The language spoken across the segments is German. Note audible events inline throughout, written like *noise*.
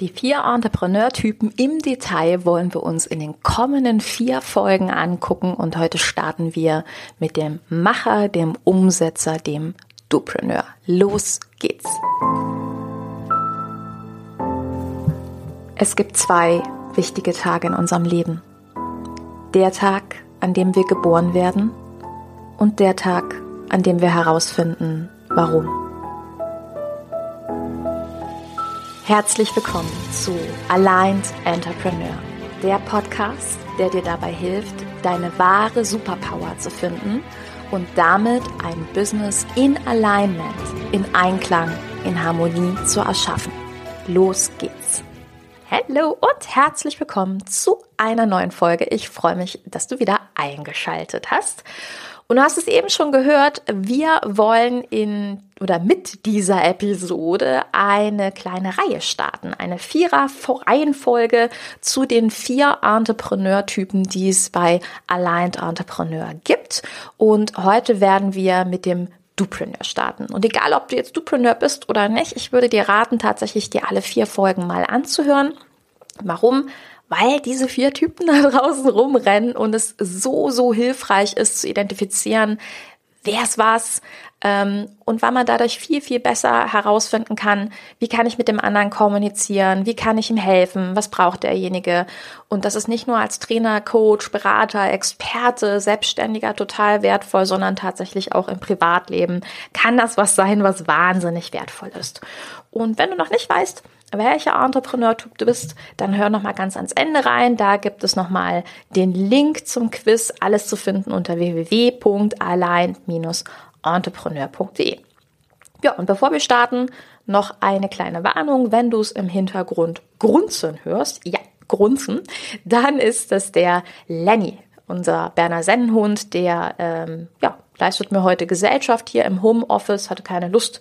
Die vier Entrepreneurtypen im Detail wollen wir uns in den kommenden vier Folgen angucken und heute starten wir mit dem Macher, dem Umsetzer, dem Dupreneur. Los geht's! Es gibt zwei wichtige Tage in unserem Leben. Der Tag, an dem wir geboren werden und der Tag, an dem wir herausfinden, warum. Herzlich willkommen zu Aligned Entrepreneur, der Podcast, der dir dabei hilft, deine wahre Superpower zu finden und damit ein Business in Alignment, in Einklang, in Harmonie zu erschaffen. Los geht's! Hallo und herzlich willkommen zu einer neuen Folge. Ich freue mich, dass du wieder eingeschaltet hast. Und du hast es eben schon gehört, wir wollen in oder mit dieser Episode eine kleine Reihe starten, eine Vierer-Reihenfolge zu den vier Entrepreneur-Typen, die es bei Aligned Entrepreneur gibt. Und heute werden wir mit dem Dupreneur starten. Und egal, ob du jetzt Dupreneur bist oder nicht, ich würde dir raten, tatsächlich dir alle vier Folgen mal anzuhören. Warum? Weil diese vier Typen *laughs* da draußen rumrennen und es so, so hilfreich ist zu identifizieren, wer ist was ähm, und weil man dadurch viel, viel besser herausfinden kann, wie kann ich mit dem anderen kommunizieren, wie kann ich ihm helfen, was braucht derjenige. Und das ist nicht nur als Trainer, Coach, Berater, Experte, Selbstständiger total wertvoll, sondern tatsächlich auch im Privatleben kann das was sein, was wahnsinnig wertvoll ist. Und wenn du noch nicht weißt, welcher Entrepreneur-Typ du bist, dann hör noch mal ganz ans Ende rein. Da gibt es noch mal den Link zum Quiz, alles zu finden unter www.allein-entrepreneur.de. Ja, und bevor wir starten, noch eine kleine Warnung, wenn du es im Hintergrund grunzen hörst, ja, grunzen, dann ist das der Lenny, unser Berner Sennenhund, der ähm, ja, leistet mir heute Gesellschaft hier im Homeoffice, hatte keine Lust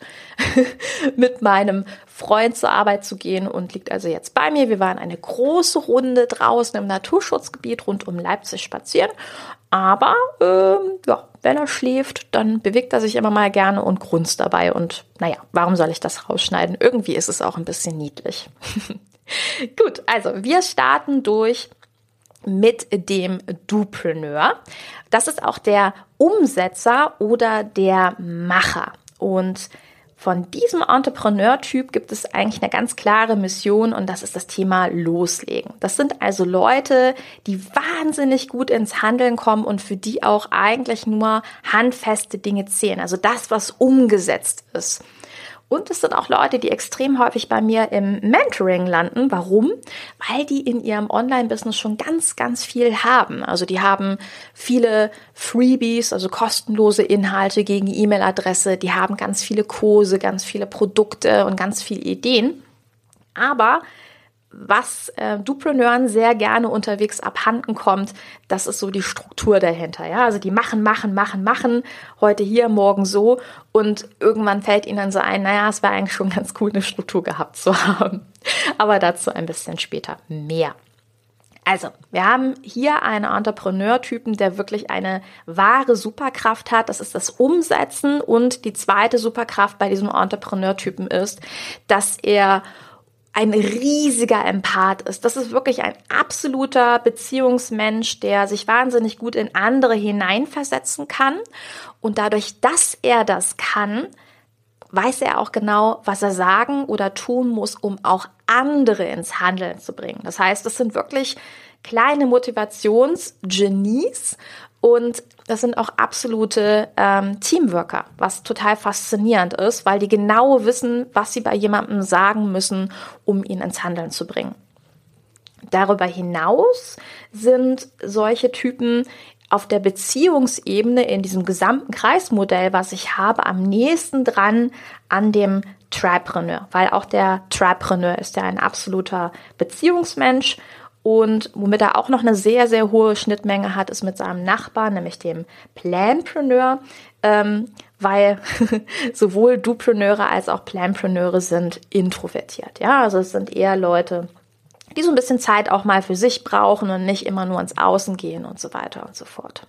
*laughs* mit meinem Freund zur Arbeit zu gehen und liegt also jetzt bei mir. Wir waren eine große Runde draußen im Naturschutzgebiet rund um Leipzig spazieren. Aber ähm, ja, wenn er schläft, dann bewegt er sich immer mal gerne und grunzt dabei. Und naja, warum soll ich das rausschneiden? Irgendwie ist es auch ein bisschen niedlich. *laughs* Gut, also wir starten durch mit dem Dupreneur. Das ist auch der Umsetzer oder der Macher. Und von diesem Entrepreneur-Typ gibt es eigentlich eine ganz klare Mission und das ist das Thema Loslegen. Das sind also Leute, die wahnsinnig gut ins Handeln kommen und für die auch eigentlich nur handfeste Dinge zählen. Also das, was umgesetzt ist. Und es sind auch Leute, die extrem häufig bei mir im Mentoring landen. Warum? Weil die in ihrem Online-Business schon ganz, ganz viel haben. Also die haben viele Freebies, also kostenlose Inhalte gegen E-Mail-Adresse. Die haben ganz viele Kurse, ganz viele Produkte und ganz viele Ideen. Aber was äh, Dupreneuren sehr gerne unterwegs abhanden kommt, das ist so die Struktur dahinter. Ja, also die machen, machen, machen, machen, heute hier, morgen so und irgendwann fällt ihnen dann so ein, naja, es wäre eigentlich schon *laughs* ganz cool, eine Struktur gehabt zu haben. Aber dazu ein bisschen später mehr. Also, wir haben hier einen Entrepreneur-Typen, der wirklich eine wahre Superkraft hat. Das ist das Umsetzen. Und die zweite Superkraft bei diesem Entrepreneur-Typen ist, dass er ein riesiger Empath ist. Das ist wirklich ein absoluter Beziehungsmensch, der sich wahnsinnig gut in andere hineinversetzen kann. Und dadurch, dass er das kann, weiß er auch genau, was er sagen oder tun muss, um auch andere ins Handeln zu bringen. Das heißt, es sind wirklich kleine Motivationsgenies und das sind auch absolute ähm, Teamworker, was total faszinierend ist, weil die genau wissen, was sie bei jemandem sagen müssen, um ihn ins Handeln zu bringen. Darüber hinaus sind solche Typen auf der Beziehungsebene in diesem gesamten Kreismodell, was ich habe, am nächsten dran an dem Tripreneur, weil auch der Tripreneur ist ja ein absoluter Beziehungsmensch und womit er auch noch eine sehr, sehr hohe Schnittmenge hat, ist mit seinem Nachbarn, nämlich dem Planpreneur, ähm, weil *laughs* sowohl Dupreneure als auch Planpreneure sind introvertiert. Ja, also es sind eher Leute, die so ein bisschen Zeit auch mal für sich brauchen und nicht immer nur ins Außen gehen und so weiter und so fort.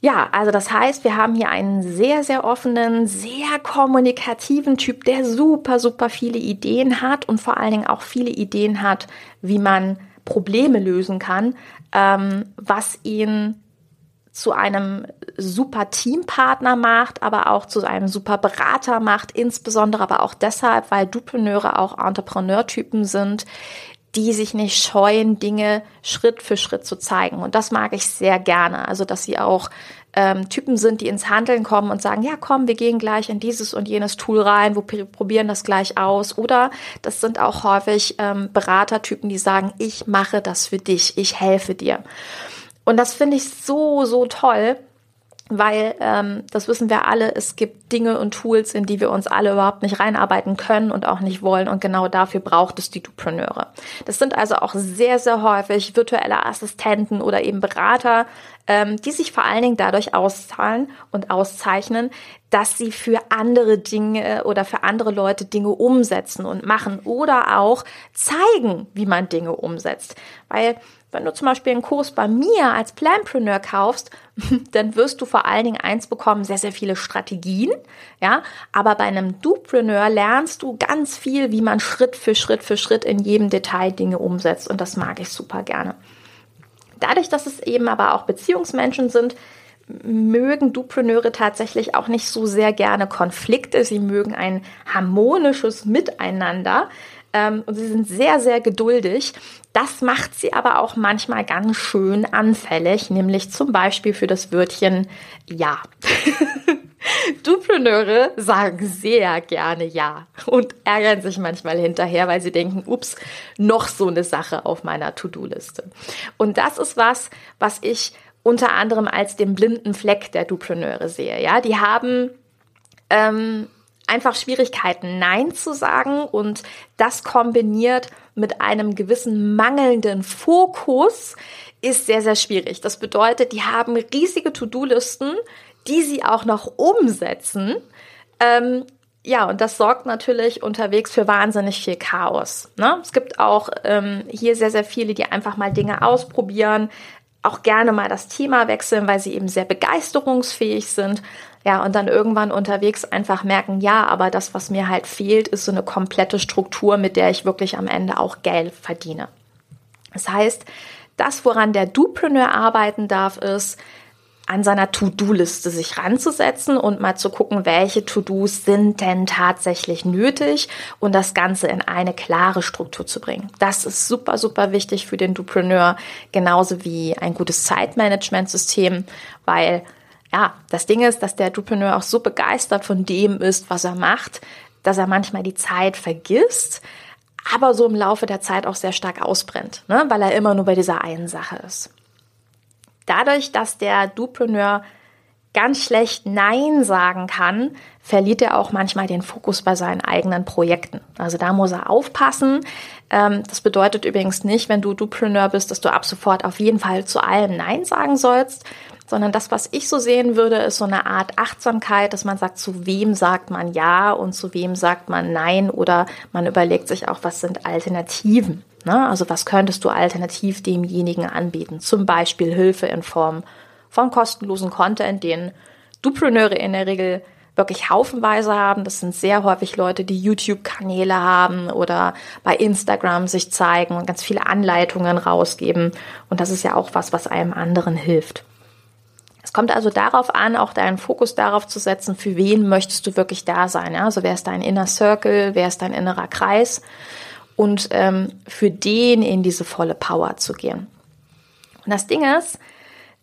Ja, also das heißt, wir haben hier einen sehr, sehr offenen, sehr kommunikativen Typ, der super, super viele Ideen hat und vor allen Dingen auch viele Ideen hat, wie man Probleme lösen kann, ähm, was ihn zu einem super Teampartner macht, aber auch zu einem super Berater macht, insbesondere aber auch deshalb, weil Dupreneure auch Entrepreneurtypen sind, die sich nicht scheuen, Dinge Schritt für Schritt zu zeigen. Und das mag ich sehr gerne. Also, dass sie auch ähm, Typen sind, die ins Handeln kommen und sagen, ja, komm, wir gehen gleich in dieses und jenes Tool rein, wir probieren das gleich aus. Oder das sind auch häufig ähm, Beratertypen, die sagen, ich mache das für dich, ich helfe dir. Und das finde ich so, so toll, weil ähm, das wissen wir alle, es gibt Dinge und Tools, in die wir uns alle überhaupt nicht reinarbeiten können und auch nicht wollen und genau dafür braucht es die Dupreneure. Das sind also auch sehr, sehr häufig virtuelle Assistenten oder eben Berater, ähm, die sich vor allen Dingen dadurch auszahlen und auszeichnen, dass sie für andere Dinge oder für andere Leute Dinge umsetzen und machen oder auch zeigen, wie man Dinge umsetzt. Weil wenn du zum Beispiel einen Kurs bei mir als Planpreneur kaufst, *laughs* dann wirst du vor allen Dingen eins bekommen, sehr, sehr viele Strategien, ja. Aber bei einem Dupreneur lernst du ganz viel, wie man Schritt für Schritt für Schritt in jedem Detail Dinge umsetzt. Und das mag ich super gerne. Dadurch, dass es eben aber auch Beziehungsmenschen sind, mögen Dupreneure tatsächlich auch nicht so sehr gerne Konflikte. Sie mögen ein harmonisches Miteinander ähm, und sie sind sehr, sehr geduldig. Das macht sie aber auch manchmal ganz schön anfällig, nämlich zum Beispiel für das Wörtchen Ja. *laughs* Dupreneure sagen sehr gerne Ja und ärgern sich manchmal hinterher, weil sie denken, ups, noch so eine Sache auf meiner To-Do-Liste. Und das ist was, was ich unter anderem als den blinden Fleck der Dupreneure sehe. Ja, die haben ähm, einfach Schwierigkeiten, Nein zu sagen und das kombiniert mit einem gewissen mangelnden Fokus ist sehr, sehr schwierig. Das bedeutet, die haben riesige To-Do-Listen, die sie auch noch umsetzen. Ähm, ja, und das sorgt natürlich unterwegs für wahnsinnig viel Chaos. Ne? Es gibt auch ähm, hier sehr, sehr viele, die einfach mal Dinge ausprobieren, auch gerne mal das Thema wechseln, weil sie eben sehr begeisterungsfähig sind. Ja, und dann irgendwann unterwegs einfach merken, ja, aber das, was mir halt fehlt, ist so eine komplette Struktur, mit der ich wirklich am Ende auch Geld verdiene. Das heißt, das, woran der Dupreneur arbeiten darf, ist, an seiner To-Do-Liste sich ranzusetzen und mal zu gucken, welche To-Dos sind denn tatsächlich nötig und das Ganze in eine klare Struktur zu bringen. Das ist super, super wichtig für den Dupreneur, genauso wie ein gutes Zeitmanagementsystem, weil ja, das Ding ist, dass der Dupreneur auch so begeistert von dem ist, was er macht, dass er manchmal die Zeit vergisst, aber so im Laufe der Zeit auch sehr stark ausbrennt, ne? weil er immer nur bei dieser einen Sache ist. Dadurch, dass der Dupreneur ganz schlecht Nein sagen kann, verliert er auch manchmal den Fokus bei seinen eigenen Projekten. Also da muss er aufpassen. Ähm, das bedeutet übrigens nicht, wenn du Dupreneur bist, dass du ab sofort auf jeden Fall zu allem Nein sagen sollst, sondern das, was ich so sehen würde, ist so eine Art Achtsamkeit, dass man sagt, zu wem sagt man Ja und zu wem sagt man Nein oder man überlegt sich auch, was sind Alternativen. Ne? Also was könntest du alternativ demjenigen anbieten? Zum Beispiel Hilfe in Form von kostenlosen Content, den Dupreneure in der Regel wirklich haufenweise haben. Das sind sehr häufig Leute, die YouTube-Kanäle haben oder bei Instagram sich zeigen und ganz viele Anleitungen rausgeben. Und das ist ja auch was, was einem anderen hilft. Es kommt also darauf an, auch deinen Fokus darauf zu setzen, für wen möchtest du wirklich da sein. Also wer ist dein Inner Circle, wer ist dein innerer Kreis und ähm, für den in diese volle Power zu gehen. Und das Ding ist,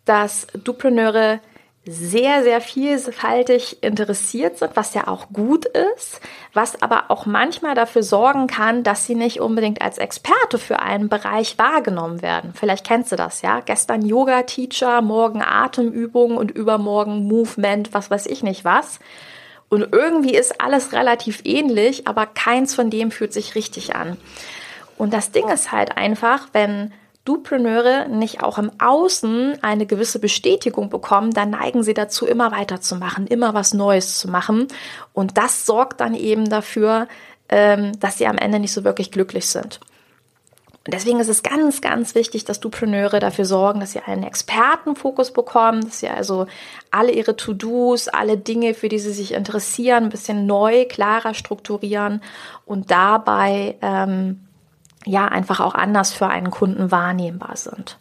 dass Dupreneure sehr, sehr vielfältig interessiert sind, was ja auch gut ist, was aber auch manchmal dafür sorgen kann, dass sie nicht unbedingt als Experte für einen Bereich wahrgenommen werden. Vielleicht kennst du das, ja? Gestern Yoga-Teacher, morgen Atemübung und übermorgen Movement, was weiß ich nicht was. Und irgendwie ist alles relativ ähnlich, aber keins von dem fühlt sich richtig an. Und das Ding ist halt einfach, wenn Dupreneure nicht auch im Außen eine gewisse Bestätigung bekommen, dann neigen sie dazu, immer weiterzumachen, immer was Neues zu machen. Und das sorgt dann eben dafür, ähm, dass sie am Ende nicht so wirklich glücklich sind. Und deswegen ist es ganz, ganz wichtig, dass Dupreneure dafür sorgen, dass sie einen Expertenfokus bekommen, dass sie also alle ihre To-Dos, alle Dinge, für die sie sich interessieren, ein bisschen neu, klarer strukturieren und dabei ähm, ja einfach auch anders für einen Kunden wahrnehmbar sind.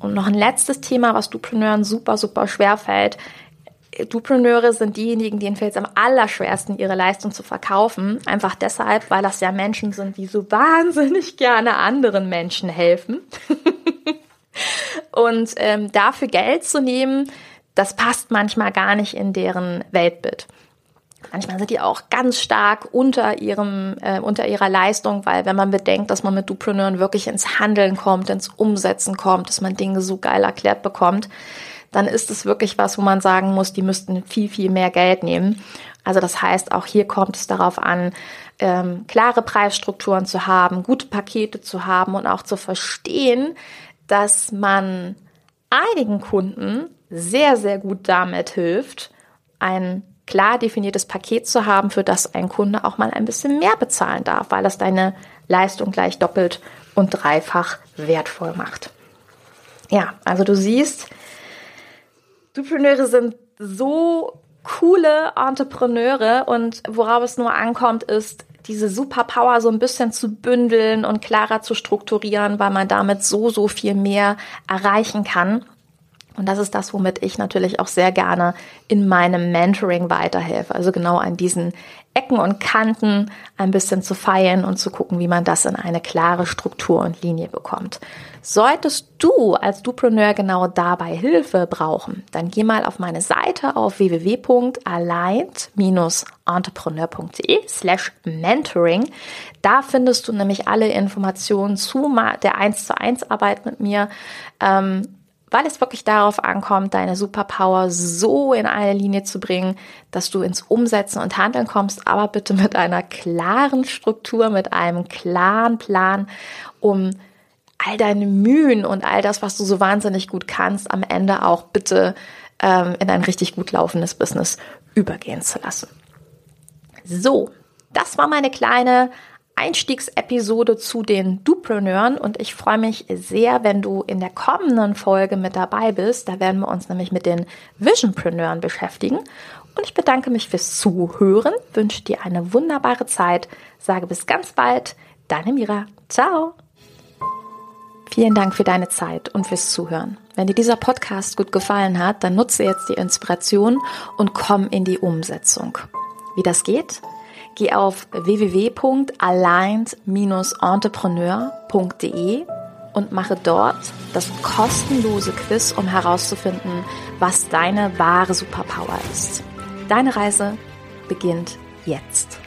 Und noch ein letztes Thema, was Dupreneuren super, super schwer fällt. Dupreneure sind diejenigen, denen fällt es am allerschwersten, ihre Leistung zu verkaufen. Einfach deshalb, weil das ja Menschen sind, die so *laughs* wahnsinnig gerne anderen Menschen helfen. *laughs* Und ähm, dafür Geld zu nehmen, das passt manchmal gar nicht in deren Weltbild. Manchmal sind die auch ganz stark unter ihrem, äh, unter ihrer Leistung, weil wenn man bedenkt, dass man mit Dupreneuren wirklich ins Handeln kommt, ins Umsetzen kommt, dass man Dinge so geil erklärt bekommt, dann ist es wirklich was, wo man sagen muss, die müssten viel, viel mehr Geld nehmen. Also das heißt, auch hier kommt es darauf an, ähm, klare Preisstrukturen zu haben, gute Pakete zu haben und auch zu verstehen, dass man einigen Kunden sehr, sehr gut damit hilft, ein klar definiertes Paket zu haben, für das ein Kunde auch mal ein bisschen mehr bezahlen darf, weil das deine Leistung gleich doppelt und dreifach wertvoll macht. Ja, also du siehst, Dupreneure sind so coole Entrepreneure und worauf es nur ankommt, ist, diese Superpower so ein bisschen zu bündeln und klarer zu strukturieren, weil man damit so, so viel mehr erreichen kann. Und das ist das, womit ich natürlich auch sehr gerne in meinem Mentoring weiterhelfe. Also genau an diesen Ecken und Kanten ein bisschen zu feilen und zu gucken, wie man das in eine klare Struktur und Linie bekommt. Solltest du als Dupreneur genau dabei Hilfe brauchen, dann geh mal auf meine Seite auf www.aligned-entrepreneur.de slash mentoring. Da findest du nämlich alle Informationen zu der 1 zu 1 Arbeit mit mir. Ähm, weil es wirklich darauf ankommt, deine Superpower so in eine Linie zu bringen, dass du ins Umsetzen und Handeln kommst, aber bitte mit einer klaren Struktur, mit einem klaren Plan, um all deine Mühen und all das, was du so wahnsinnig gut kannst, am Ende auch bitte ähm, in ein richtig gut laufendes Business übergehen zu lassen. So, das war meine kleine Einstiegsepisode zu den Dupreneuren und ich freue mich sehr, wenn du in der kommenden Folge mit dabei bist. Da werden wir uns nämlich mit den Visionpreneuren beschäftigen. Und ich bedanke mich fürs Zuhören, wünsche dir eine wunderbare Zeit, sage bis ganz bald, deine Mira. Ciao! Vielen Dank für deine Zeit und fürs Zuhören. Wenn dir dieser Podcast gut gefallen hat, dann nutze jetzt die Inspiration und komm in die Umsetzung. Wie das geht? Geh auf www.aligned-entrepreneur.de und mache dort das kostenlose Quiz, um herauszufinden, was deine wahre Superpower ist. Deine Reise beginnt jetzt.